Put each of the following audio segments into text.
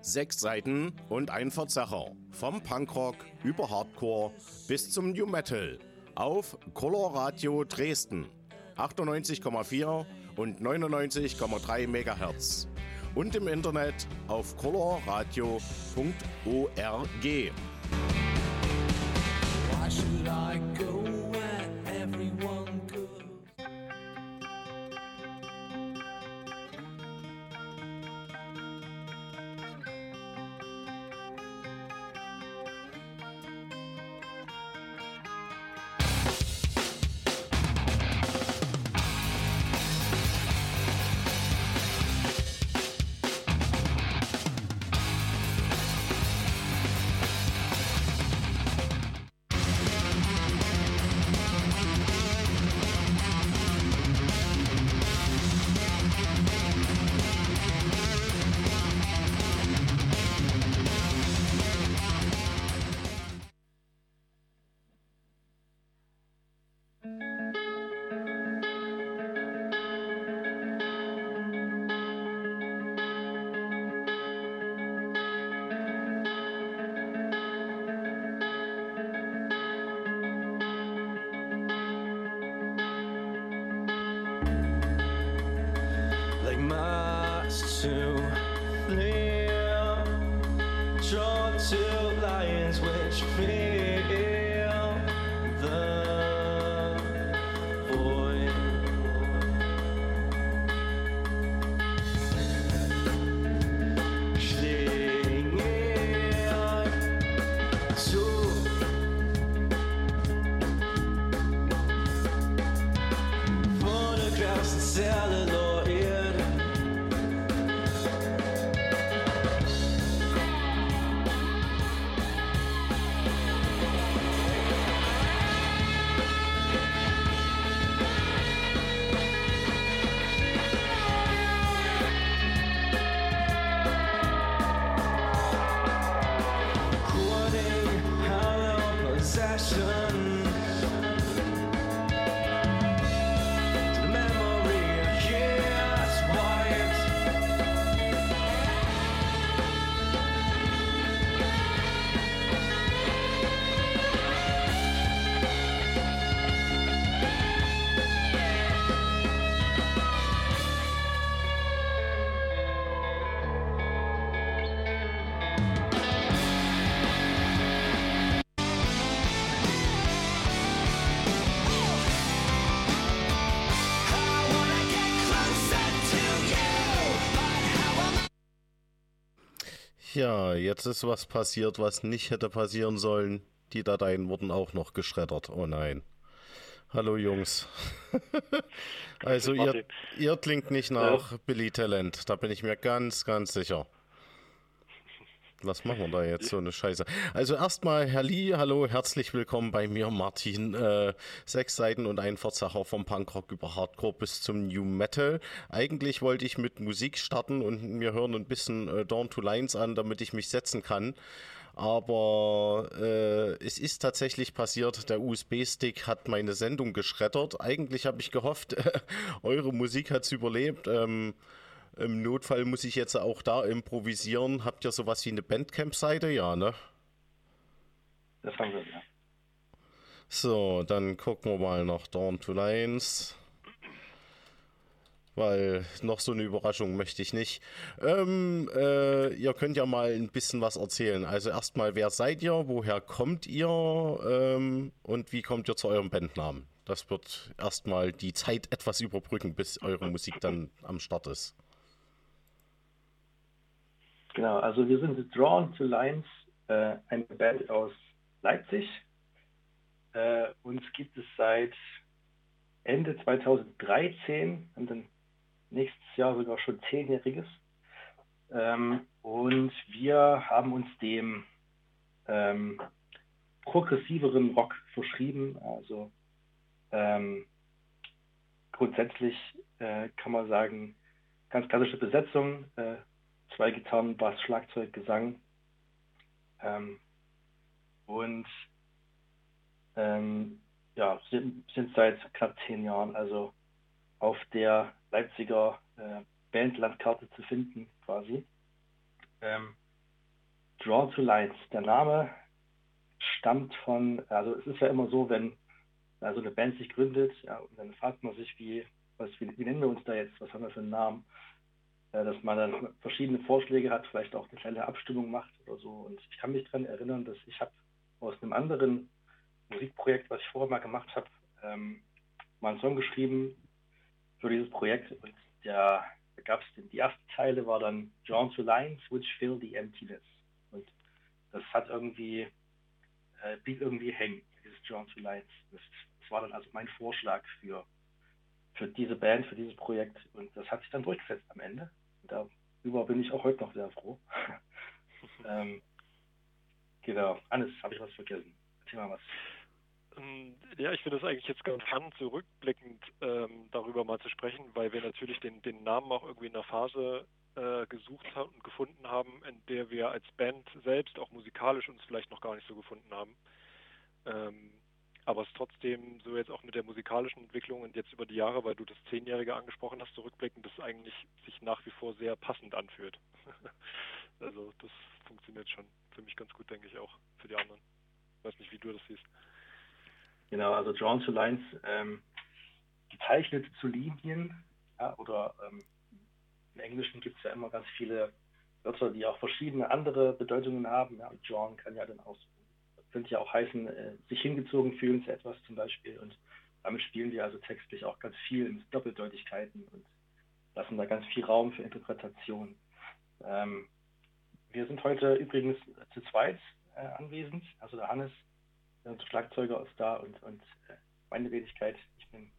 Sechs Seiten und ein Verzerrer. Vom Punkrock über Hardcore bis zum New Metal. Auf Color Radio Dresden. 98,4 und 99,3 MHz. Und im Internet auf colorradio.org. selling Ja, jetzt ist was passiert, was nicht hätte passieren sollen. Die Dateien wurden auch noch geschreddert. Oh nein. Hallo Jungs. also ihr, ihr klingt nicht nach ja. Billy Talent, da bin ich mir ganz, ganz sicher. Was machen wir da jetzt so eine Scheiße? Also erstmal, Herr Lee, hallo, herzlich willkommen bei mir, Martin. Äh, sechs Seiten und ein Verzacher vom Punkrock über Hardcore bis zum New Metal. Eigentlich wollte ich mit Musik starten und mir hören ein bisschen äh, Dawn to Lines an, damit ich mich setzen kann. Aber äh, es ist tatsächlich passiert, der USB-Stick hat meine Sendung geschreddert. Eigentlich habe ich gehofft, eure Musik hat es überlebt. Ähm, im Notfall muss ich jetzt auch da improvisieren. Habt ihr sowas wie eine Bandcamp-Seite? Ja, ne? Das haben wir, ja. So, dann gucken wir mal nach Dawn to Lines. Weil noch so eine Überraschung möchte ich nicht. Ähm, äh, ihr könnt ja mal ein bisschen was erzählen. Also erstmal, wer seid ihr? Woher kommt ihr? Ähm, und wie kommt ihr zu eurem Bandnamen? Das wird erstmal die Zeit etwas überbrücken, bis eure Musik dann am Start ist. Genau, also wir sind Drawn to Lines, äh, eine Band aus Leipzig. Äh, uns gibt es seit Ende 2013 und dann nächstes Jahr sogar schon zehnjähriges. Ähm, und wir haben uns dem ähm, progressiveren Rock verschrieben. Also ähm, grundsätzlich äh, kann man sagen, ganz klassische Besetzung, äh, zwei Gitarren, Bass, Schlagzeug, Gesang. Ähm, und ähm, ja, sind, sind seit knapp zehn Jahren also auf der Leipziger äh, Bandlandkarte zu finden, quasi. Ähm, Draw to Lines. Der Name stammt von, also es ist ja immer so, wenn also eine Band sich gründet, ja, und dann fragt man sich, wie, was, wie, wie nennen wir uns da jetzt, was haben wir für einen Namen, dass man dann verschiedene Vorschläge hat, vielleicht auch eine kleine Abstimmung macht oder so. Und ich kann mich daran erinnern, dass ich habe aus einem anderen Musikprojekt, was ich vorher mal gemacht habe, ähm, mal einen Song geschrieben für dieses Projekt. Und der, da gab es die erste Zeile war dann Drawn to Lines which fill the emptiness. Und das hat irgendwie äh, blieb irgendwie hängen dieses Drawn to Lines. Das, das war dann also mein Vorschlag für für diese Band für dieses Projekt. Und das hat sich dann durchgesetzt am Ende. Darüber bin ich auch heute noch sehr froh. Ähm, genau. Hannes habe ich was vergessen? Erzähl mal was. Ähm, ja, ich finde es eigentlich jetzt ganz spannend, zurückblickend ähm, darüber mal zu sprechen, weil wir natürlich den, den Namen auch irgendwie in einer Phase äh, gesucht haben und gefunden haben, in der wir als Band selbst auch musikalisch uns vielleicht noch gar nicht so gefunden haben. Ähm, aber es trotzdem so jetzt auch mit der musikalischen Entwicklung und jetzt über die Jahre, weil du das Zehnjährige angesprochen hast, zurückblickend, das eigentlich sich nach wie vor sehr passend anfühlt. also das funktioniert schon für mich ganz gut, denke ich auch, für die anderen. Ich weiß nicht, wie du das siehst. Genau, also Drawn to Lines, ähm, gezeichnet zu Linien, ja, oder ähm, im Englischen gibt es ja immer ganz viele Wörter, die auch verschiedene andere Bedeutungen haben. Ja, Drawn kann ja dann auch, könnte ja auch heißen, äh, sich hingezogen fühlen zu etwas zum Beispiel. Und damit spielen wir also textlich auch ganz viel mit Doppeldeutigkeiten und lassen da ganz viel Raum für Interpretation. Ähm, wir sind heute übrigens zu zweit äh, anwesend. Also der Hannes der Schlagzeuger ist da und, und äh, meine Wenigkeit, ich bin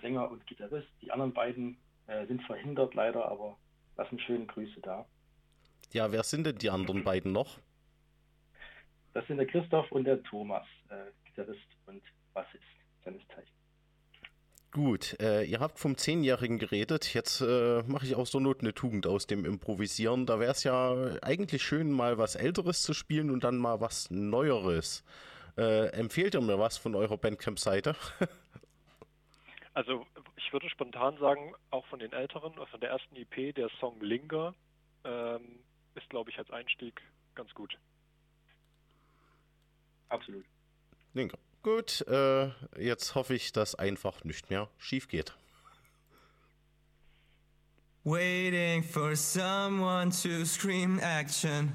Sänger und Gitarrist. Die anderen beiden äh, sind verhindert leider, aber lassen schöne Grüße da. Ja, wer sind denn die anderen beiden noch? Das sind der Christoph und der Thomas, äh, Gitarrist und Bassist seines Zeichens. Gut, äh, ihr habt vom Zehnjährigen geredet. Jetzt äh, mache ich auch so Not eine Tugend aus dem Improvisieren. Da wäre es ja eigentlich schön, mal was Älteres zu spielen und dann mal was Neueres. Äh, empfehlt ihr mir was von eurer Bandcamp-Seite? also ich würde spontan sagen, auch von den älteren, von der ersten EP, der Song Linger ähm, ist, glaube ich, als Einstieg ganz gut. Absolut. Linger. Gut, äh, jetzt hoffe ich, dass einfach nicht mehr schief geht. Waiting for someone to scream action.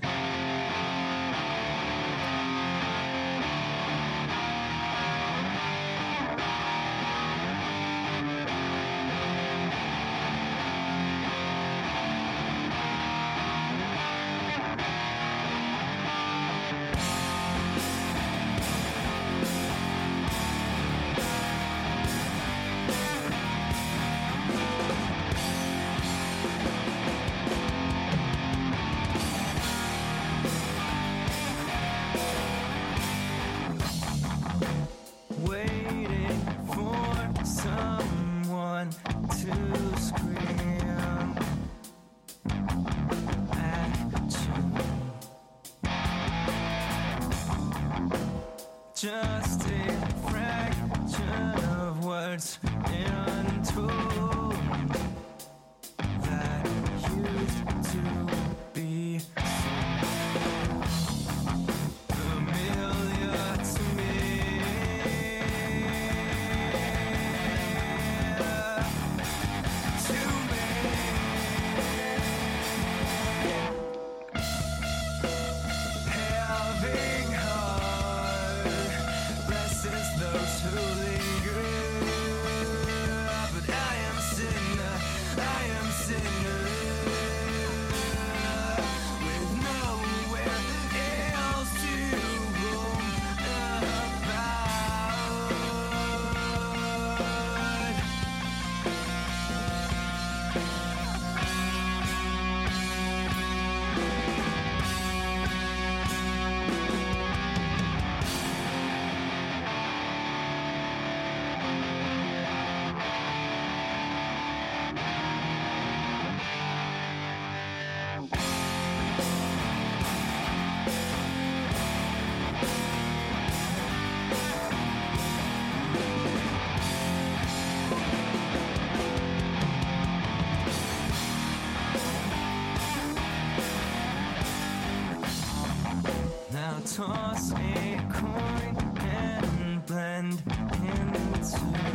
toss a coin and blend into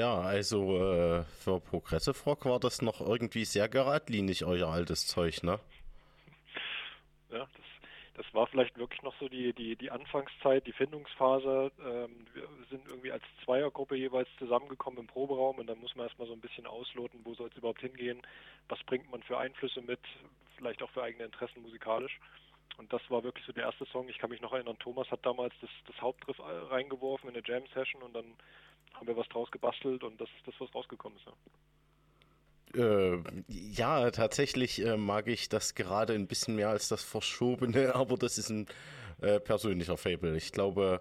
Ja, also äh, für Progressive Rock war das noch irgendwie sehr geradlinig, euer altes Zeug, ne? Ja, das, das war vielleicht wirklich noch so die, die, die Anfangszeit, die Findungsphase. Ähm, wir sind irgendwie als Zweiergruppe jeweils zusammengekommen im Proberaum und dann muss man erstmal so ein bisschen ausloten, wo soll es überhaupt hingehen, was bringt man für Einflüsse mit, vielleicht auch für eigene Interessen musikalisch. Und das war wirklich so der erste Song. Ich kann mich noch erinnern, Thomas hat damals das, das Hauptriff reingeworfen in eine Jam-Session und dann haben wir was draus gebastelt und das ist das, was rausgekommen ist. Ja. Äh, ja, tatsächlich äh, mag ich das gerade ein bisschen mehr als das Verschobene, aber das ist ein äh, persönlicher Fable. Ich glaube,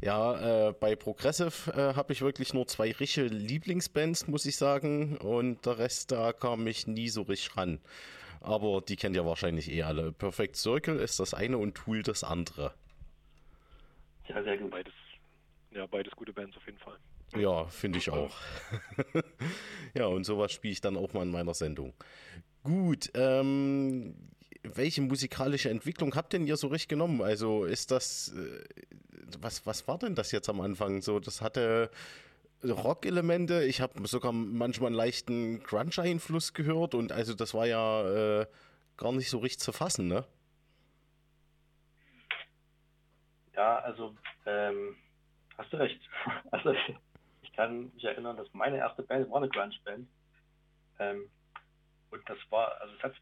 ja, äh, bei Progressive äh, habe ich wirklich nur zwei richtige Lieblingsbands, muss ich sagen, und der Rest da kam ich nie so richtig ran. Aber die kennt ihr wahrscheinlich eh alle. Perfect Circle ist das eine und Tool das andere. Ja, sehr gut. Beides, ja, beides gute Bands auf jeden Fall. Ja, finde ich auch. ja, und sowas spiele ich dann auch mal in meiner Sendung. Gut, ähm, welche musikalische Entwicklung habt denn ihr so richtig genommen? Also ist das, äh, was, was war denn das jetzt am Anfang so? Das hatte Rock-Elemente. Ich habe sogar manchmal einen leichten Grunge-Einfluss gehört und also das war ja äh, gar nicht so richtig zu fassen, ne? Ja, also ähm, hast du recht. Also ich kann mich erinnern, dass meine erste Band war eine Grunge-Band. Ähm, und das war, also es hat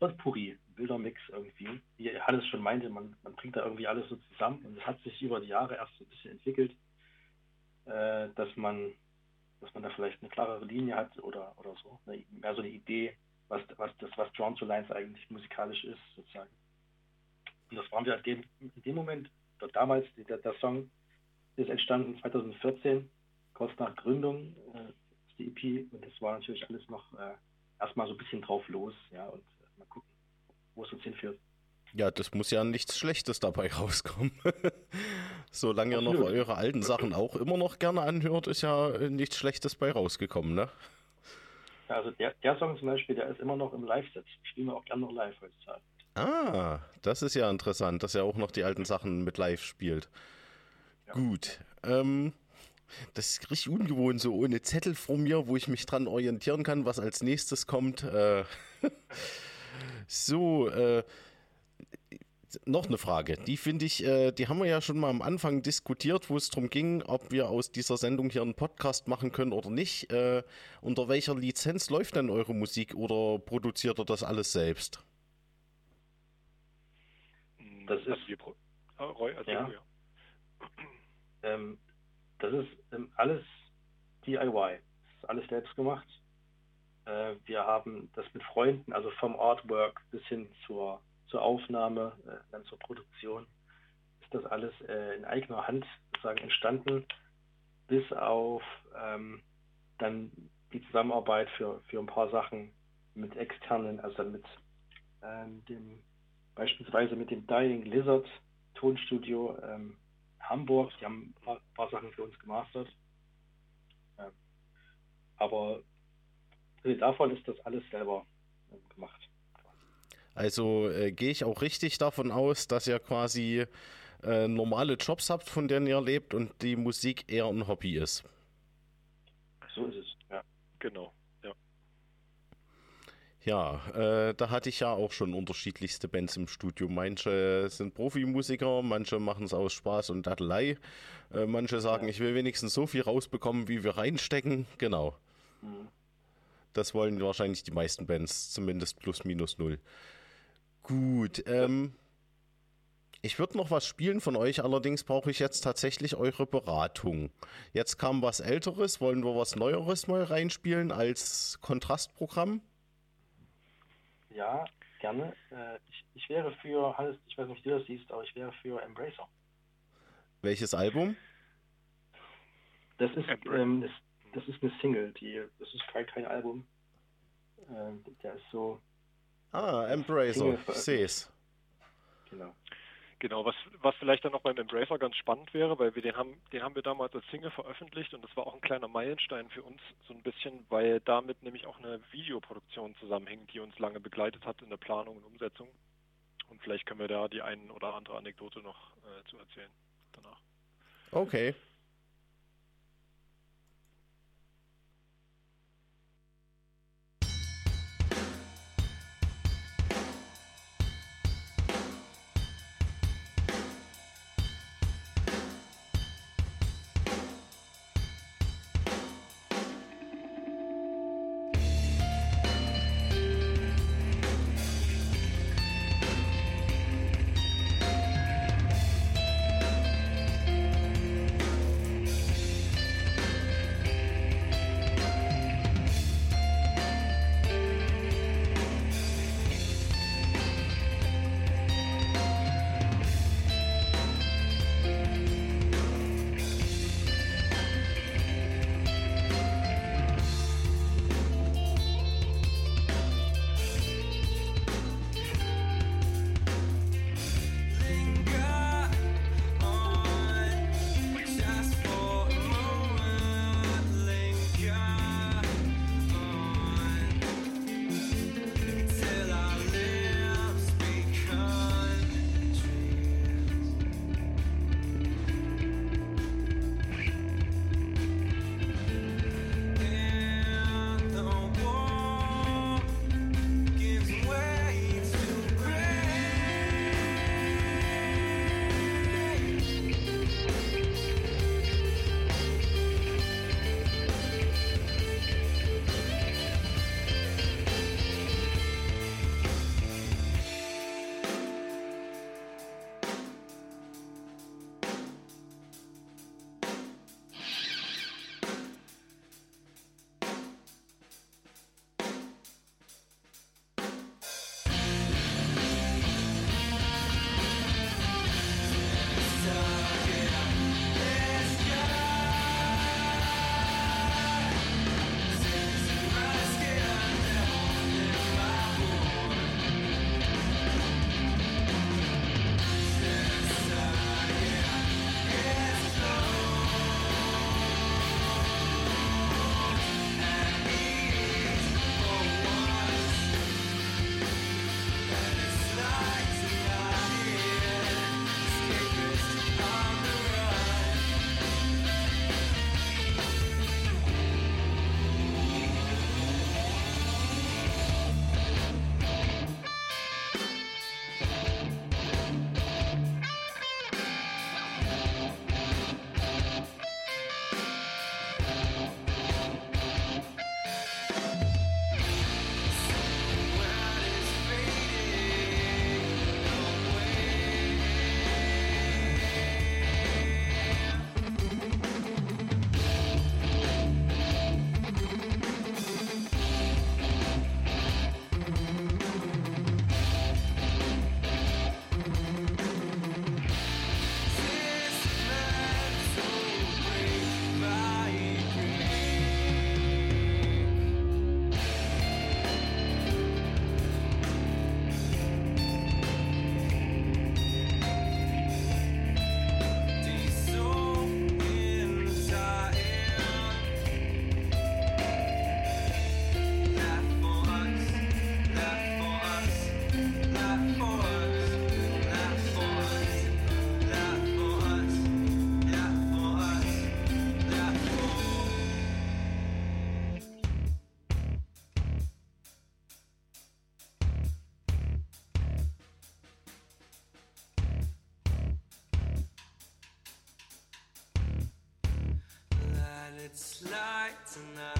ein Puri, wilder Mix irgendwie. Wie Hannes schon meinte, man, man bringt da irgendwie alles so zusammen und es hat sich über die Jahre erst so ein bisschen entwickelt, äh, dass man dass man da vielleicht eine klarere Linie hat oder, oder so, eine, mehr so eine Idee, was, was das, was Drawn to Lines eigentlich musikalisch ist, sozusagen. Und das waren wir in dem, in dem Moment, oder damals, der, der Song ist entstanden 2014, kurz nach Gründung äh, die EP und das war natürlich alles noch äh, erstmal so ein bisschen drauf los, ja, und äh, mal gucken, wo es uns hinführt. Ja, das muss ja nichts Schlechtes dabei rauskommen. Solange ihr noch eure alten Sachen auch immer noch gerne anhört, ist ja nichts Schlechtes bei rausgekommen, ne? Ja, also der, der Song zum Beispiel, der ist immer noch im Live-Set. Spielen wir auch gerne noch live heutzutage. Ah, das ist ja interessant, dass er auch noch die alten Sachen mit live spielt. Ja. Gut. Ähm, das ist richtig ungewohnt, so ohne Zettel vor mir, wo ich mich dran orientieren kann, was als nächstes kommt. Äh, so, äh, noch eine Frage. Die finde ich, äh, die haben wir ja schon mal am Anfang diskutiert, wo es darum ging, ob wir aus dieser Sendung hier einen Podcast machen können oder nicht. Äh, unter welcher Lizenz läuft denn eure Musik oder produziert ihr das alles selbst? Das ist ah, Roy, also ja. ja. Ähm, das ist ähm, alles DIY. Das ist alles selbst gemacht. Äh, wir haben das mit Freunden, also vom Artwork bis hin zur, zur Aufnahme, äh, dann zur Produktion, ist das alles äh, in eigener Hand sozusagen entstanden, bis auf ähm, dann die Zusammenarbeit für, für ein paar Sachen mit externen, also mit ähm, dem beispielsweise mit dem Dying Lizard Tonstudio ähm, Hamburg. Die haben ein paar, paar, Sachen für uns gemastert. Ja. Aber davon ist das alles selber äh, gemacht. Also äh, gehe ich auch richtig davon aus, dass ihr quasi äh, normale Jobs habt, von denen ihr lebt und die Musik eher ein Hobby ist. So ist es, ja. Genau. Ja, äh, da hatte ich ja auch schon unterschiedlichste Bands im Studio. Manche sind Profimusiker, manche machen es aus Spaß und Dattelei. Äh, manche sagen, ja. ich will wenigstens so viel rausbekommen, wie wir reinstecken. Genau. Mhm. Das wollen wahrscheinlich die meisten Bands, zumindest plus minus null. Gut, ähm, ich würde noch was spielen von euch, allerdings brauche ich jetzt tatsächlich eure Beratung. Jetzt kam was Älteres, wollen wir was Neueres mal reinspielen als Kontrastprogramm? Ja, gerne. Äh, ich, ich wäre für, Hannes, ich weiß nicht, wie du das siehst, aber ich wäre für Embracer. Welches Album? Das ist, ähm, das, das, ist eine Single, die, das ist kein, kein Album. Ähm, der ist so. Ah, Embracer, ich sehe es. Genau. Genau, was, was vielleicht dann noch beim Embracer ganz spannend wäre, weil wir den haben, den haben wir damals als Single veröffentlicht und das war auch ein kleiner Meilenstein für uns, so ein bisschen, weil damit nämlich auch eine Videoproduktion zusammenhängt, die uns lange begleitet hat in der Planung und Umsetzung. Und vielleicht können wir da die ein oder andere Anekdote noch äh, zu erzählen danach. Okay. tonight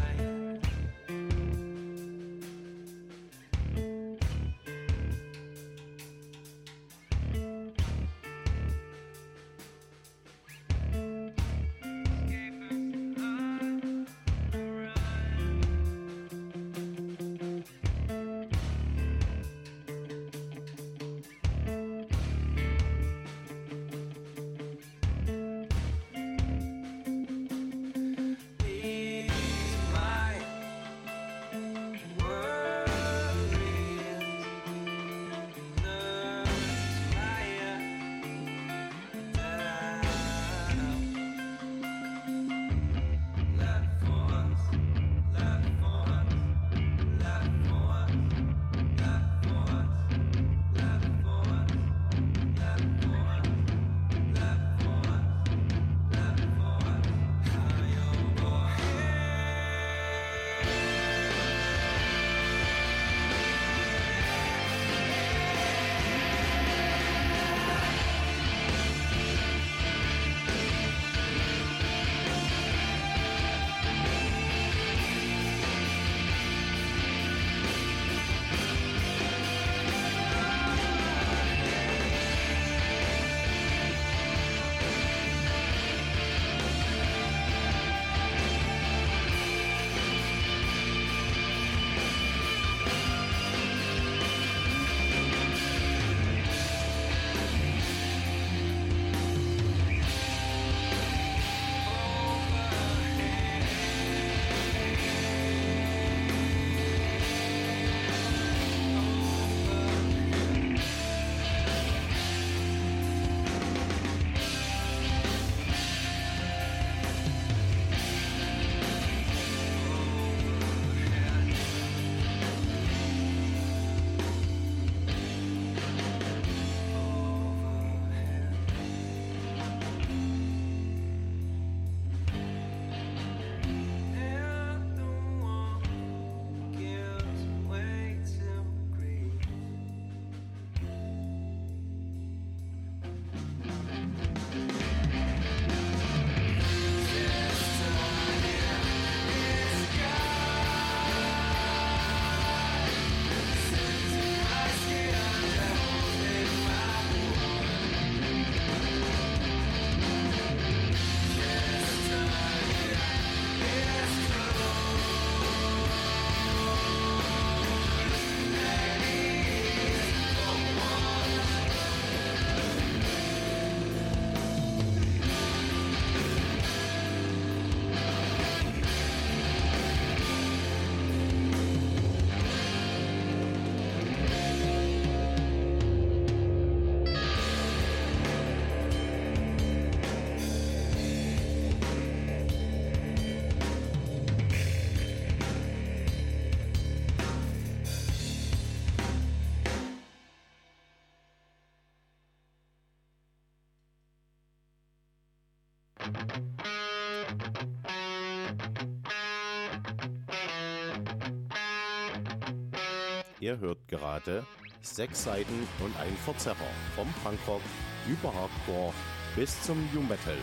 Ihr hört gerade sechs Seiten und ein Verzerrer vom Punkrock über Hardcore bis zum New Metal.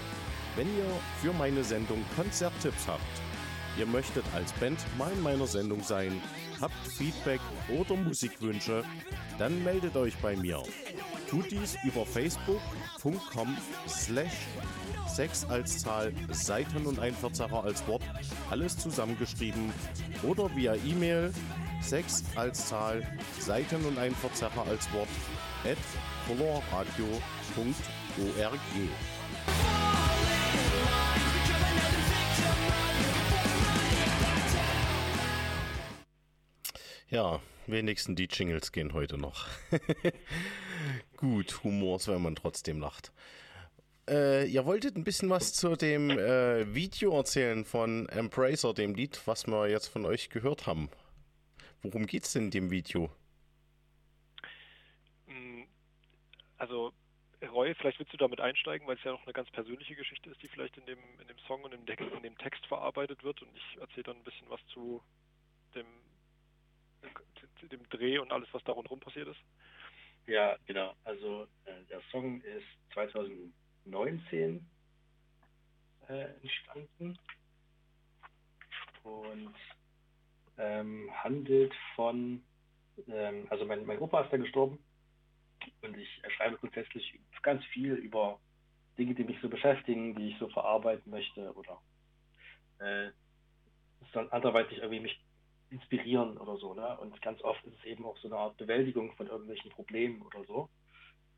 Wenn ihr für meine Sendung Konzerttipps habt, ihr möchtet als Band mal in meiner Sendung sein, habt Feedback oder Musikwünsche, dann meldet euch bei mir. Tut dies über facebook.com slash 6 als Zahl, Seiten und ein Verzerrer als Wort, alles zusammengeschrieben oder via E-Mail 6 als Zahl, Seiten und ein Verzerrer als Wort at colorradio.org. Ja, wenigstens die Jingles gehen heute noch. Gut, Humor ist, wenn man trotzdem lacht. Äh, ihr wolltet ein bisschen was zu dem äh, Video erzählen von Embracer, dem Lied, was wir jetzt von euch gehört haben. Worum geht es denn in dem Video? Mm, also, Roy, vielleicht willst du damit einsteigen, weil es ja noch eine ganz persönliche Geschichte ist, die vielleicht in dem, in dem Song und im, in dem Text verarbeitet wird. Und ich erzähle dann ein bisschen was zu dem, dem Dreh und alles, was da rundherum passiert ist. Ja, genau. Also äh, der Song ist 2000 19 äh, entstanden. und ähm, handelt von, ähm, also mein, mein Opa ist da gestorben und ich schreibe grundsätzlich ganz viel über Dinge, die mich so beschäftigen, die ich so verarbeiten möchte oder äh, soll anderweitig irgendwie mich inspirieren oder so. Ne? Und ganz oft ist es eben auch so eine Art Bewältigung von irgendwelchen Problemen oder so.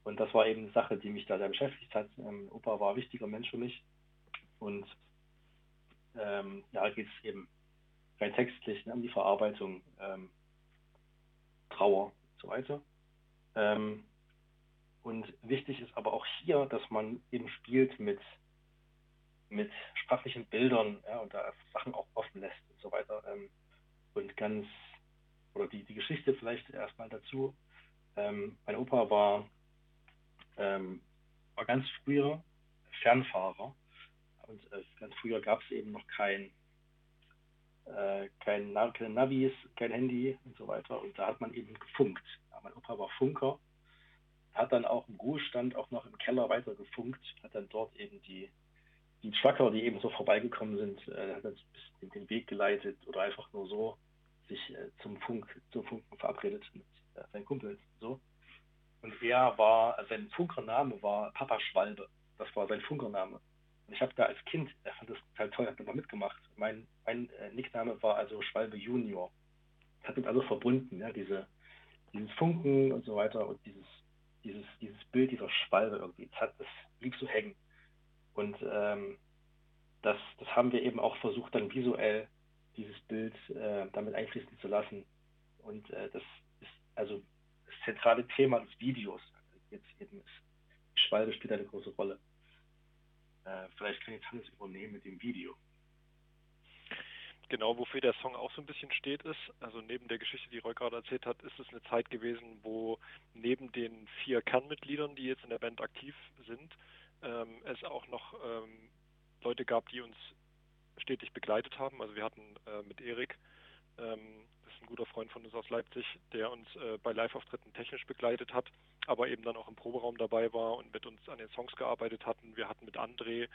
Und das war eben eine Sache, die mich da sehr beschäftigt hat. Ähm, Opa war ein wichtiger Mensch für mich. Und ähm, ja, geht es eben rein textlich ne, um die Verarbeitung, ähm, Trauer und so weiter. Ähm, und wichtig ist aber auch hier, dass man eben spielt mit, mit sprachlichen Bildern ja, und da Sachen auch offen lässt und so weiter. Ähm, und ganz, oder die, die Geschichte vielleicht erstmal dazu. Ähm, mein Opa war, ähm, war ganz früher Fernfahrer und äh, ganz früher gab es eben noch kein, äh, kein, keine Navis, kein Handy und so weiter. Und da hat man eben gefunkt. Ja, mein Opa war Funker, hat dann auch im Ruhestand auch noch im Keller weiter gefunkt, hat dann dort eben die, die Trucker, die eben so vorbeigekommen sind, äh, hat dann ein bisschen den Weg geleitet oder einfach nur so sich äh, zum Funk, zum Funken verabredet mit äh, seinen Kumpels. So. Und er war, sein Funkername war Papa Schwalbe. Das war sein Funkername. Und ich habe da als Kind, er fand das total toll, hat immer mitgemacht. Mein, mein äh, Nickname war also Schwalbe Junior. Das hat uns also verbunden, ja, diese, dieses Funken und so weiter und dieses, dieses, dieses Bild dieser Schwalbe irgendwie. Das, hat, das blieb so hängen. Und ähm, das, das haben wir eben auch versucht, dann visuell dieses Bild äh, damit einfließen zu lassen. Und äh, das ist also das zentrale Thema des Videos. Jetzt eben ist die Schwalbe spielt eine große Rolle. Äh, vielleicht kann jetzt Hannes übernehmen mit dem Video. Genau, wofür der Song auch so ein bisschen steht, ist, also neben der Geschichte, die Roy gerade erzählt hat, ist es eine Zeit gewesen, wo neben den vier Kernmitgliedern, die jetzt in der Band aktiv sind, ähm, es auch noch ähm, Leute gab, die uns stetig begleitet haben. Also wir hatten äh, mit Erik, ähm, das ist ein guter Freund von uns aus Leipzig, der uns äh, bei Live-Auftritten technisch begleitet hat, aber eben dann auch im Proberaum dabei war und mit uns an den Songs gearbeitet hatten. Wir hatten mit André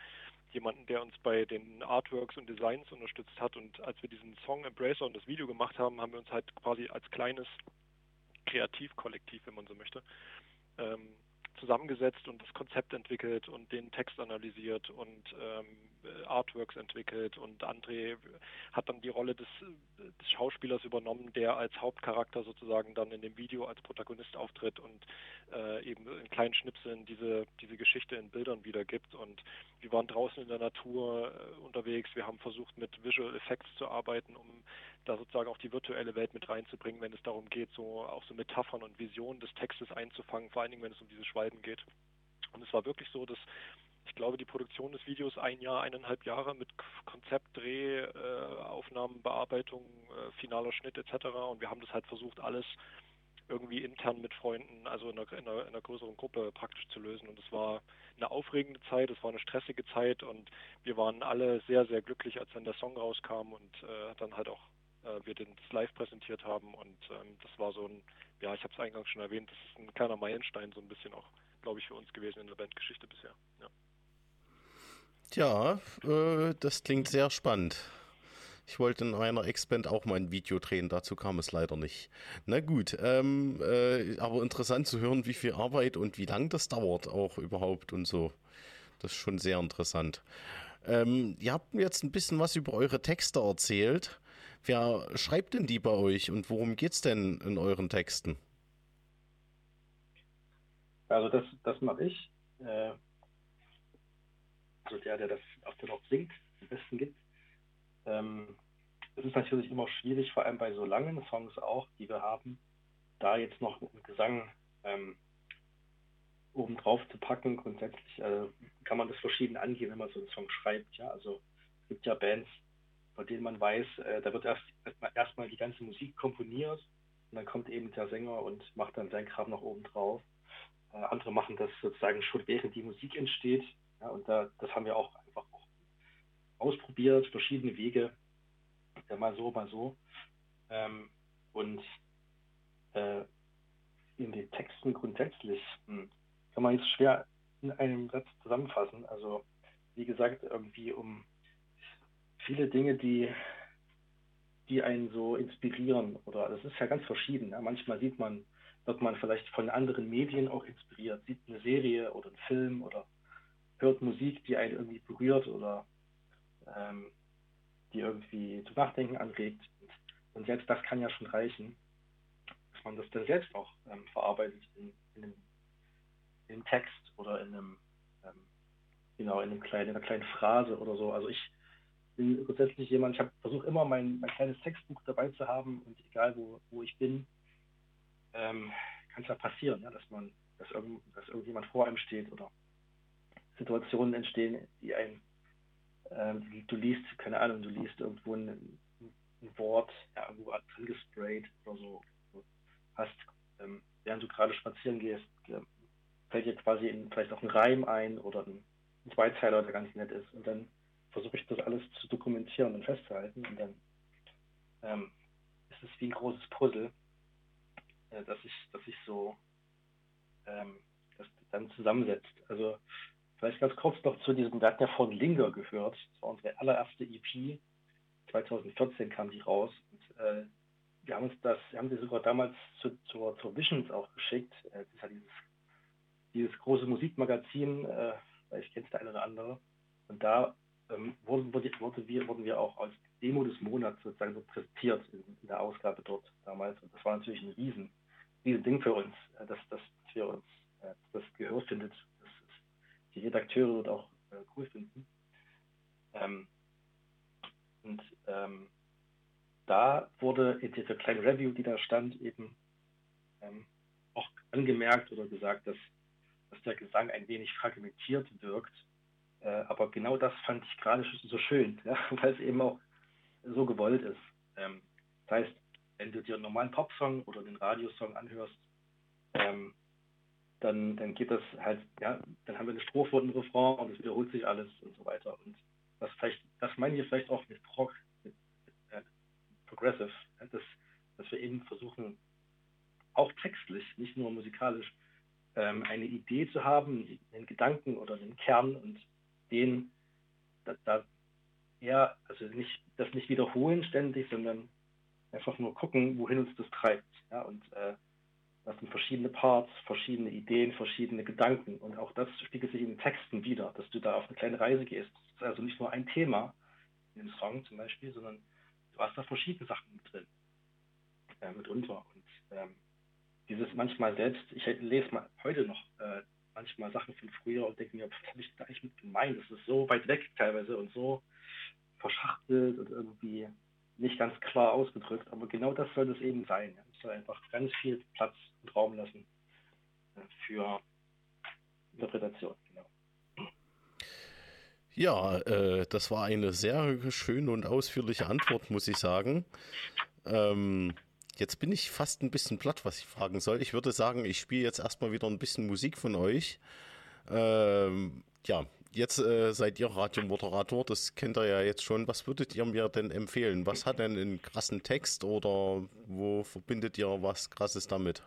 jemanden, der uns bei den Artworks und Designs unterstützt hat. Und als wir diesen Song Embracer und das Video gemacht haben, haben wir uns halt quasi als kleines Kreativkollektiv, wenn man so möchte, ähm, zusammengesetzt und das Konzept entwickelt und den Text analysiert und ähm, Artworks entwickelt. Und André hat dann die Rolle des, des, Schauspielers übernommen, der als Hauptcharakter sozusagen dann in dem Video als Protagonist auftritt und äh, eben in kleinen Schnipseln diese, diese Geschichte in Bildern wiedergibt. Und wir waren draußen in der Natur äh, unterwegs, wir haben versucht mit Visual Effects zu arbeiten, um da sozusagen auch die virtuelle Welt mit reinzubringen, wenn es darum geht, so auch so Metaphern und Visionen des Textes einzufangen, vor allen Dingen, wenn es um diese Schwalben geht. Und es war wirklich so, dass ich glaube, die Produktion des Videos ein Jahr, eineinhalb Jahre mit Konzept, Dreh, äh, Aufnahmen, Bearbeitung, äh, finaler Schnitt etc. Und wir haben das halt versucht, alles irgendwie intern mit Freunden, also in einer, in, einer, in einer, größeren Gruppe praktisch zu lösen. Und es war eine aufregende Zeit, es war eine stressige Zeit und wir waren alle sehr, sehr glücklich, als dann der Song rauskam und äh, dann halt auch äh, wir den live präsentiert haben. Und ähm, das war so ein, ja, ich habe es eingangs schon erwähnt, das ist ein kleiner Meilenstein so ein bisschen auch, glaube ich, für uns gewesen in der Bandgeschichte bisher. Ja. Ja, äh, das klingt sehr spannend. Ich wollte in einer Expand auch mal ein Video drehen, dazu kam es leider nicht. Na gut, ähm, äh, aber interessant zu hören, wie viel Arbeit und wie lang das dauert auch überhaupt und so. Das ist schon sehr interessant. Ähm, ihr habt mir jetzt ein bisschen was über eure Texte erzählt. Wer schreibt denn die bei euch und worum geht es denn in euren Texten? Also das, das mache ich. Äh, also der, der das auch der noch singt, am besten gibt. Ähm, es ist natürlich immer schwierig, vor allem bei so langen Songs auch, die wir haben, da jetzt noch einen Gesang ähm, oben zu packen. Grundsätzlich äh, kann man das verschieden angehen, wenn man so einen Song schreibt. Ja, also es gibt ja Bands, bei denen man weiß, äh, da wird erst erstmal die ganze Musik komponiert und dann kommt eben der Sänger und macht dann seinen Kram noch oben drauf. Äh, andere machen das sozusagen schon während die Musik entsteht. Ja, und da, das haben wir auch einfach auch ausprobiert, verschiedene Wege, ja, mal so, mal so. Ähm, und äh, in den Texten grundsätzlich hm, kann man jetzt schwer in einem Satz zusammenfassen. Also wie gesagt, irgendwie um viele Dinge, die die einen so inspirieren oder das ist ja ganz verschieden. Ja. Manchmal sieht man, wird man vielleicht von anderen Medien auch inspiriert, sieht eine Serie oder einen Film oder hört Musik, die einen irgendwie berührt oder ähm, die irgendwie zum Nachdenken anregt. Und, und, selbst das kann ja schon reichen, dass man das dann selbst auch ähm, verarbeitet in, in, einem, in, einem, Text oder in einem ähm, genau in einem kleinen, in einer kleinen Phrase oder so. Also ich bin grundsätzlich jemand, ich versuche immer mein, mein kleines Textbuch dabei zu haben und egal wo, wo ich bin, ähm, kann es ja passieren, ja, dass man, dass, irgend, dass irgendjemand vor einem steht oder Situationen entstehen, die ein, ähm, du liest, keine Ahnung, du liest irgendwo ein, ein Wort, ja, irgendwo angesprayt oder so, hast, ähm, während du gerade spazieren gehst, fällt dir quasi in, vielleicht auch ein Reim ein oder ein Zweizeiler, der ganz nett ist und dann versuche ich das alles zu dokumentieren und festzuhalten und dann ähm, ist es wie ein großes Puzzle, äh, dass ich, dass ich so ähm, das dann zusammensetzt. Also vielleicht ganz kurz noch zu diesem, wir hatten ja von Linger gehört, das war unsere allererste EP, 2014 kam die raus und äh, wir haben uns das, wir haben sie sogar damals zu, zur, zur Visions auch geschickt. Äh, das ist ja dieses, dieses große Musikmagazin, äh, vielleicht kennt es der eine oder andere. Und da ähm, wurden, wurde, wir, wurden wir auch als Demo des Monats sozusagen so präsentiert in, in, der Ausgabe dort damals. Und das war natürlich ein riesen, riesen Ding für uns, äh, dass, dass wir uns äh, das Gehör findet, dass die Redakteure dort auch äh, cool finden. Ähm, und ähm, da wurde in dieser kleinen Review, die da stand, eben ähm, auch angemerkt oder gesagt, dass, dass der Gesang ein wenig fragmentiert wirkt aber genau das fand ich gerade so schön, ja, weil es eben auch so gewollt ist. Ähm, das heißt, wenn du dir einen normalen Popsong oder einen Radiosong anhörst, ähm, dann, dann geht das halt, ja, dann haben wir eine Strophe und ein Refrain und es wiederholt sich alles und so weiter. Und das vielleicht, das meinen wir vielleicht auch mit Prog, mit äh, Progressive, ja, dass, dass wir eben versuchen, auch textlich, nicht nur musikalisch, ähm, eine Idee zu haben, einen Gedanken oder einen Kern und den, da, da eher, also nicht, das nicht wiederholen ständig, sondern einfach nur gucken, wohin uns das treibt. Ja, und äh, das sind verschiedene Parts, verschiedene Ideen, verschiedene Gedanken. Und auch das spiegelt sich in den Texten wieder, dass du da auf eine kleine Reise gehst. Das ist also nicht nur ein Thema in dem Song zum Beispiel, sondern du hast da verschiedene Sachen mit drin, äh, mitunter. Und ähm, dieses manchmal selbst, ich lese mal heute noch äh, manchmal Sachen von früher und denke mir, was habe ich da eigentlich mit gemeint? Das ist so weit weg teilweise und so verschachtelt und irgendwie nicht ganz klar ausgedrückt. Aber genau das soll es eben sein. Es soll einfach ganz viel Platz und Raum lassen äh, für Interpretation. Genau. Ja, äh, das war eine sehr schöne und ausführliche Antwort, muss ich sagen. Ähm, Jetzt bin ich fast ein bisschen platt, was ich fragen soll. Ich würde sagen, ich spiele jetzt erstmal wieder ein bisschen Musik von euch. Ähm, ja, jetzt äh, seid ihr Radiomoderator, das kennt ihr ja jetzt schon. Was würdet ihr mir denn empfehlen? Was hat denn einen krassen Text oder wo verbindet ihr was Krasses damit?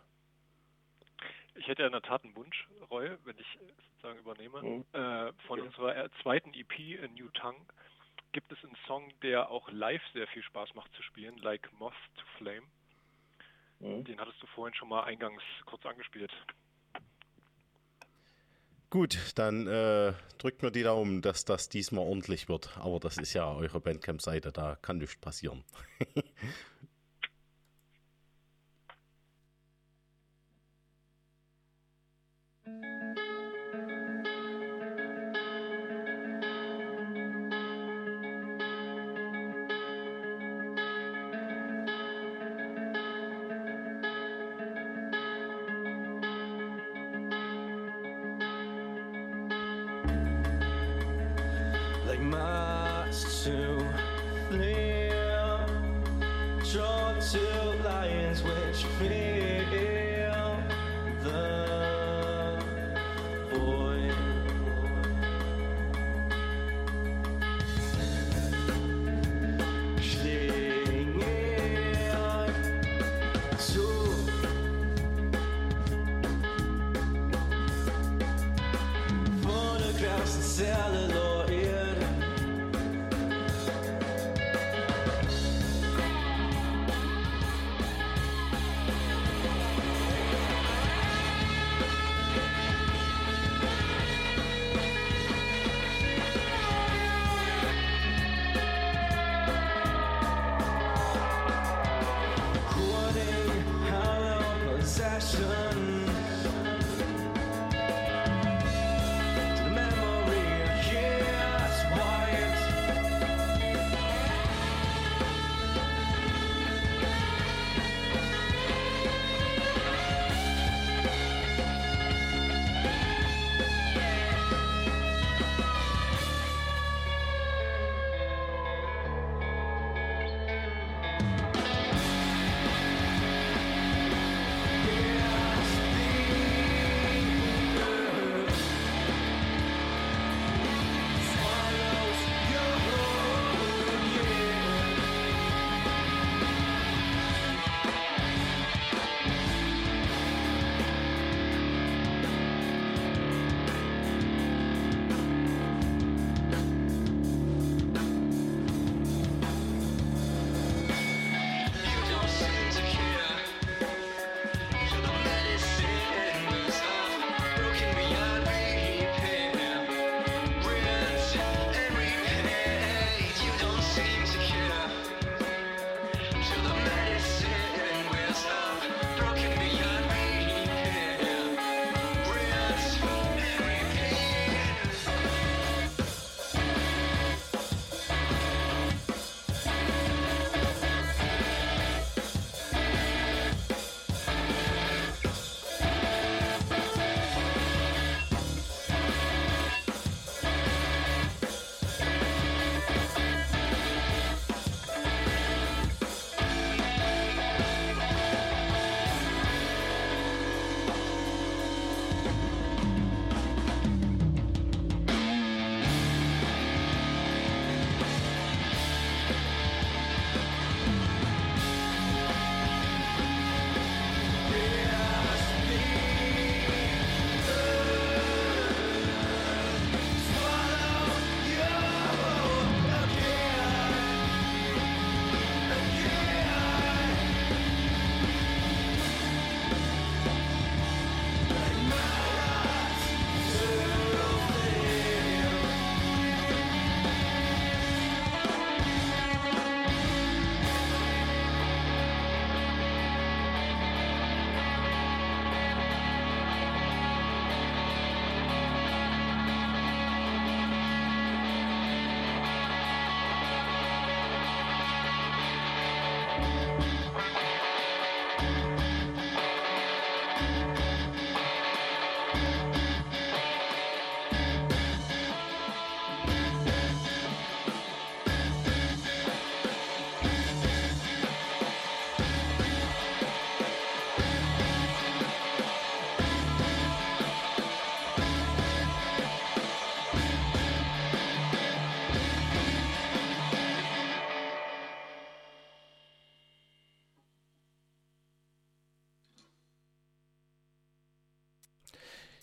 Ich hätte ja in der Tat einen Wunsch, Roy, wenn ich sozusagen übernehme. Mhm. Äh, von ja. unserer zweiten EP, A New Tongue, gibt es einen Song, der auch live sehr viel Spaß macht zu spielen, Like Moth to Flame. Mhm. Den hattest du vorhin schon mal eingangs kurz angespielt. Gut, dann äh, drückt mir die Daumen, dass das diesmal ordentlich wird. Aber das ist ja eure Bandcamp-Seite, da kann nichts passieren.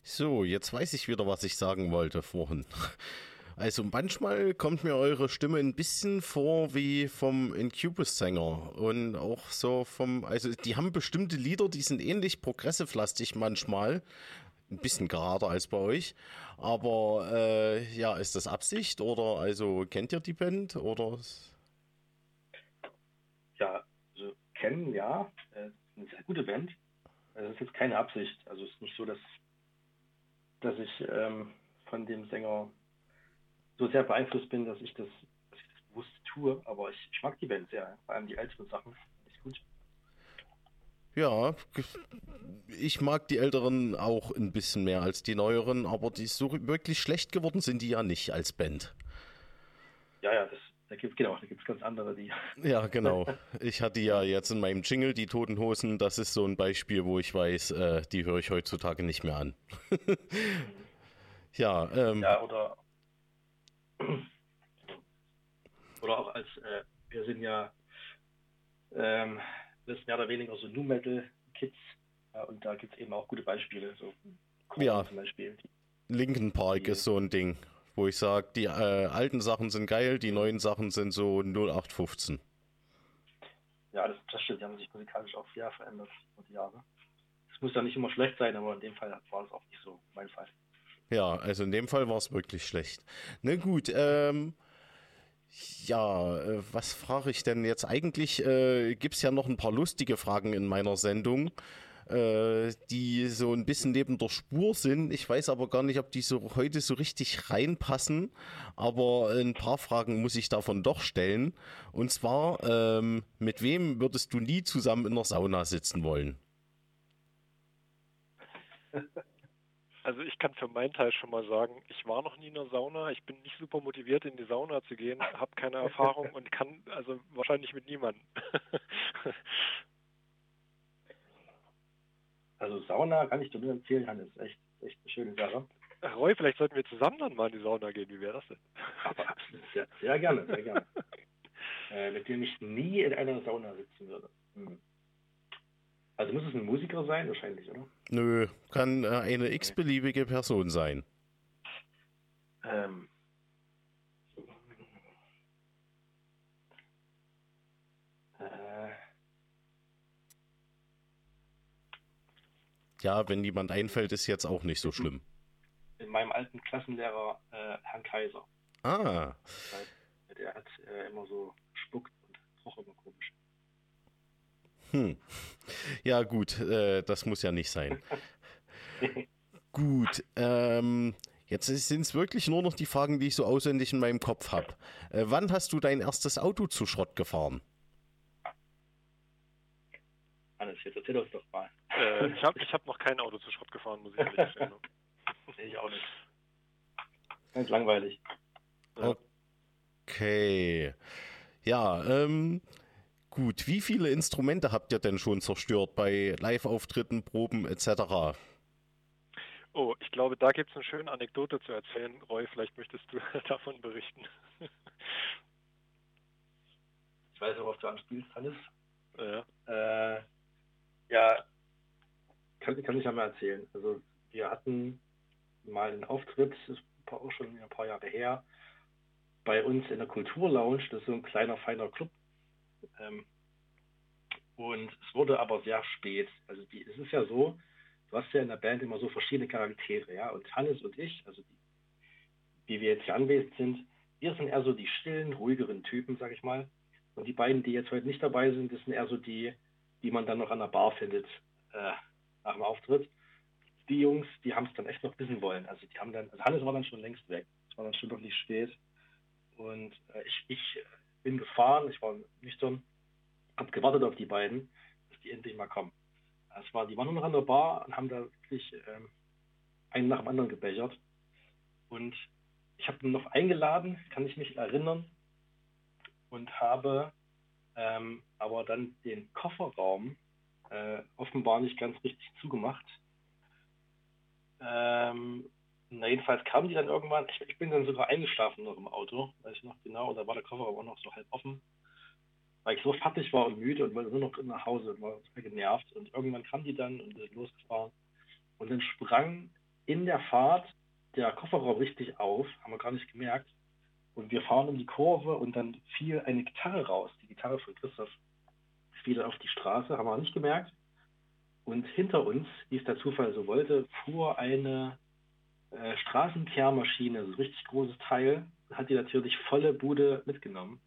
So, jetzt weiß ich wieder, was ich sagen wollte vorhin. Also manchmal kommt mir eure Stimme ein bisschen vor wie vom Incubus-Sänger und auch so vom, also die haben bestimmte Lieder, die sind ähnlich progressive-lastig manchmal, ein bisschen gerader als bei euch, aber äh, ja, ist das Absicht oder also kennt ihr die Band oder? Ja, also kennen ja, äh, eine sehr gute Band. Es ist jetzt keine Absicht, also es ist nicht so, dass dass ich ähm, von dem Sänger so sehr beeinflusst bin, dass ich das, dass ich das bewusst tue. Aber ich, ich mag die Band sehr, vor allem die älteren Sachen. Ist gut. Ja, ich mag die älteren auch ein bisschen mehr als die neueren, aber die so wirklich schlecht geworden sind die ja nicht als Band. Ja, ja, das, da gibt genau, da gibt es ganz andere, die. Ja, genau. Ich hatte ja jetzt in meinem Jingle die Toten Hosen. Das ist so ein Beispiel, wo ich weiß, äh, die höre ich heutzutage nicht mehr an. ja, ähm, ja, oder oder auch als, äh, wir sind ja ähm, das mehr oder weniger so Nu Metal Kids ja, und da gibt es eben auch gute Beispiele, so ja. zum Beispiel. Linken Park die, ist so ein Ding, wo ich sage, die äh, alten Sachen sind geil, die neuen Sachen sind so 0815. Ja, das, das stimmt, die haben sich musikalisch auch sehr verändert über die Jahre. Es muss ja nicht immer schlecht sein, aber in dem Fall war es auch nicht so mein Fall. Ja, also in dem Fall war es wirklich schlecht. Na gut, ähm, ja, äh, was frage ich denn jetzt? Eigentlich äh, gibt es ja noch ein paar lustige Fragen in meiner Sendung, äh, die so ein bisschen neben der Spur sind. Ich weiß aber gar nicht, ob die so heute so richtig reinpassen, aber ein paar Fragen muss ich davon doch stellen. Und zwar, ähm, mit wem würdest du nie zusammen in der Sauna sitzen wollen? Also ich kann für meinen Teil schon mal sagen, ich war noch nie in der Sauna, ich bin nicht super motiviert in die Sauna zu gehen, habe keine Erfahrung und kann also wahrscheinlich mit niemandem. also Sauna kann ich dir nur empfehlen, Hannes, echt, echt eine schöne Sache. Roy, vielleicht sollten wir zusammen dann mal in die Sauna gehen, wie wäre das denn? Aber sehr, sehr gerne, sehr gerne. äh, mit dem ich nie in einer Sauna sitzen würde. Hm. Also muss es ein Musiker sein, wahrscheinlich, oder? Nö, kann äh, eine x-beliebige Person sein. Ähm. Äh. Ja, wenn jemand einfällt, ist jetzt auch nicht so schlimm. In meinem alten Klassenlehrer, äh, Herrn Kaiser. Ah. Der hat äh, immer so gespuckt und roch immer komisch. Hm. Ja, gut, äh, das muss ja nicht sein. gut, ähm, jetzt sind es wirklich nur noch die Fragen, die ich so auswendig in meinem Kopf habe. Äh, wann hast du dein erstes Auto zu Schrott gefahren? Alles, jetzt erzähl uns doch mal. Äh, ich habe ich hab noch kein Auto zu Schrott gefahren, muss ich ehrlich sagen. ich auch nicht. Ganz langweilig. Okay. Ja, ähm, Gut, wie viele Instrumente habt ihr denn schon zerstört bei Live-Auftritten, Proben etc.? Oh, ich glaube, da gibt es eine schöne Anekdote zu erzählen. Roy, vielleicht möchtest du davon berichten. ich weiß, worauf du anspielst, Hannes. Ja. Äh, ja, kann, ich ja mal erzählen. Also wir hatten mal einen Auftritt, das ist auch schon ein paar Jahre her, bei uns in der Kulturlounge, das ist so ein kleiner, feiner Club ähm, und es wurde aber sehr spät. Also die, es ist ja so, du hast ja in der Band immer so verschiedene Charaktere, ja. Und Hannes und ich, also die, wie wir jetzt hier anwesend sind, wir sind eher so die stillen, ruhigeren Typen, sag ich mal. Und die beiden, die jetzt heute nicht dabei sind, das sind eher so die, die man dann noch an der Bar findet äh, nach dem Auftritt. Die Jungs, die haben es dann echt noch wissen wollen. Also die haben dann, also Hannes war dann schon längst weg. Es war dann schon wirklich spät. Und äh, ich, ich bin gefahren, ich war nüchtern, habe gewartet auf die beiden, dass die endlich mal kommen. Es war, die waren nur noch an der Bar und haben da wirklich ähm, einen nach dem anderen gebechert. Und ich habe noch eingeladen, kann ich mich erinnern, und habe ähm, aber dann den Kofferraum äh, offenbar nicht ganz richtig zugemacht. Ähm, na, jedenfalls kamen die dann irgendwann, ich, ich, bin dann sogar eingeschlafen noch im Auto, weiß ich noch genau, da war der Kofferraum auch noch so halb offen, weil ich so fertig war und müde und wollte nur noch nach Hause und war genervt und irgendwann kamen die dann und sind losgefahren und dann sprang in der Fahrt der Kofferraum richtig auf, haben wir gar nicht gemerkt. Und wir fahren um die Kurve und dann fiel eine Gitarre raus. Die Gitarre von Christoph fiel auf die Straße, haben wir nicht gemerkt. Und hinter uns, wie es der Zufall so wollte, fuhr eine äh, Straßenkehrmaschine, so ein richtig großes Teil, hat die natürlich volle Bude mitgenommen,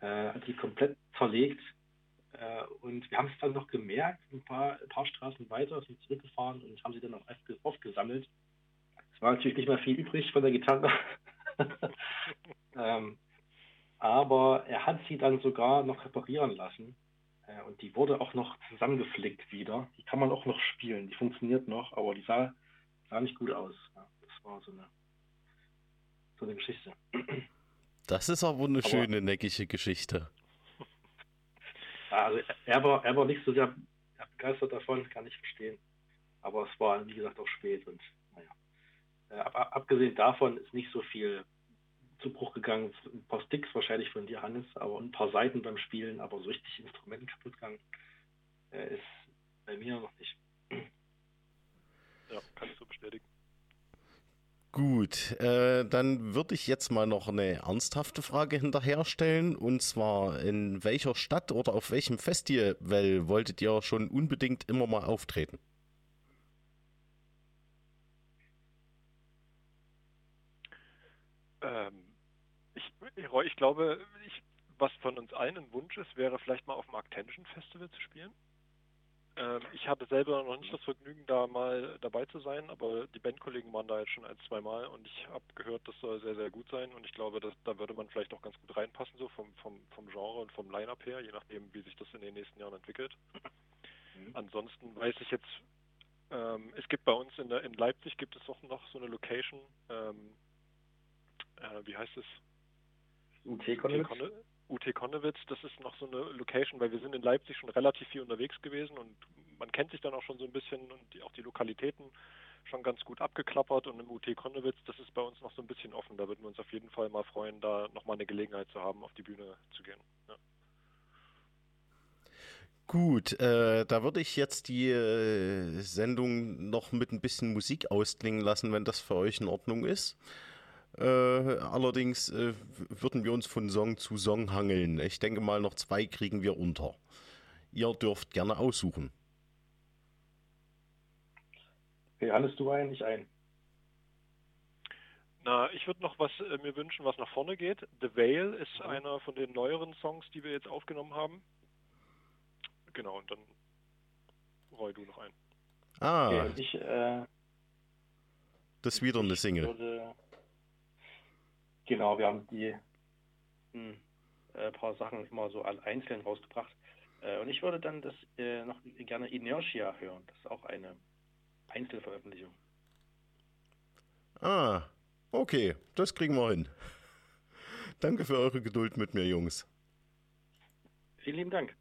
äh, hat die komplett zerlegt. Äh, und wir haben es dann noch gemerkt, ein paar, ein paar Straßen weiter, sind zurückgefahren und haben sie dann auch aufgesammelt. Es war natürlich nicht mehr viel übrig von der Gitarre. ähm, aber er hat sie dann sogar noch reparieren lassen. Äh, und die wurde auch noch zusammengeflickt wieder. Die kann man auch noch spielen. Die funktioniert noch, aber die sah, sah nicht gut aus. Das war so eine, so eine Geschichte. Das ist aber eine aber, schöne, neckige Geschichte. Also er war, er war nicht so sehr begeistert davon, kann ich verstehen. Aber es war, wie gesagt, auch spät und äh, ab, abgesehen davon ist nicht so viel zu Bruch gegangen. Ein paar Sticks wahrscheinlich von dir, Hannes, aber ein paar Seiten beim Spielen, aber so richtig Instrumenten kaputt gegangen äh, ist bei mir noch nicht. Ja, kann ich so bestätigen. Gut, äh, dann würde ich jetzt mal noch eine ernsthafte Frage hinterherstellen. Und zwar, in welcher Stadt oder auf welchem Festival wolltet ihr schon unbedingt immer mal auftreten? Ähm, ich, ich glaube, ich, was von uns allen ein Wunsch ist, wäre vielleicht mal auf dem Arctension Festival zu spielen. Ähm, ich hatte selber noch nicht das Vergnügen, da mal dabei zu sein, aber die Bandkollegen waren da jetzt schon ein, zwei Mal und ich habe gehört, das soll sehr, sehr gut sein und ich glaube, dass, da würde man vielleicht auch ganz gut reinpassen, so vom, vom, vom Genre und vom Line-Up her, je nachdem, wie sich das in den nächsten Jahren entwickelt. Mhm. Ansonsten weiß ich jetzt, ähm, es gibt bei uns in, der, in Leipzig gibt es auch noch so eine Location, ähm, äh, wie heißt es? UT Konnewitz. UT Konnewitz, das ist noch so eine Location, weil wir sind in Leipzig schon relativ viel unterwegs gewesen und man kennt sich dann auch schon so ein bisschen und die, auch die Lokalitäten schon ganz gut abgeklappert und im UT Konnewitz, das ist bei uns noch so ein bisschen offen. Da würden wir uns auf jeden Fall mal freuen, da nochmal eine Gelegenheit zu haben, auf die Bühne zu gehen. Ja. Gut, äh, da würde ich jetzt die äh, Sendung noch mit ein bisschen Musik ausklingen lassen, wenn das für euch in Ordnung ist. Äh, allerdings äh, würden wir uns von Song zu Song hangeln. Ich denke mal, noch zwei kriegen wir unter. Ihr dürft gerne aussuchen. Okay, Hannes, du ein, ich ein. Na, ich würde noch was äh, mir wünschen, was nach vorne geht. The Veil ist mhm. einer von den neueren Songs, die wir jetzt aufgenommen haben. Genau, und dann roll du noch ein. Ah. Okay, ich, äh, das ist wieder eine Single. Genau, wir haben die ein hm, äh, paar Sachen immer so einzeln rausgebracht. Äh, und ich würde dann das äh, noch gerne Inertia hören. Das ist auch eine Einzelveröffentlichung. Ah, okay, das kriegen wir hin. Danke für eure Geduld mit mir, Jungs. Vielen lieben Dank.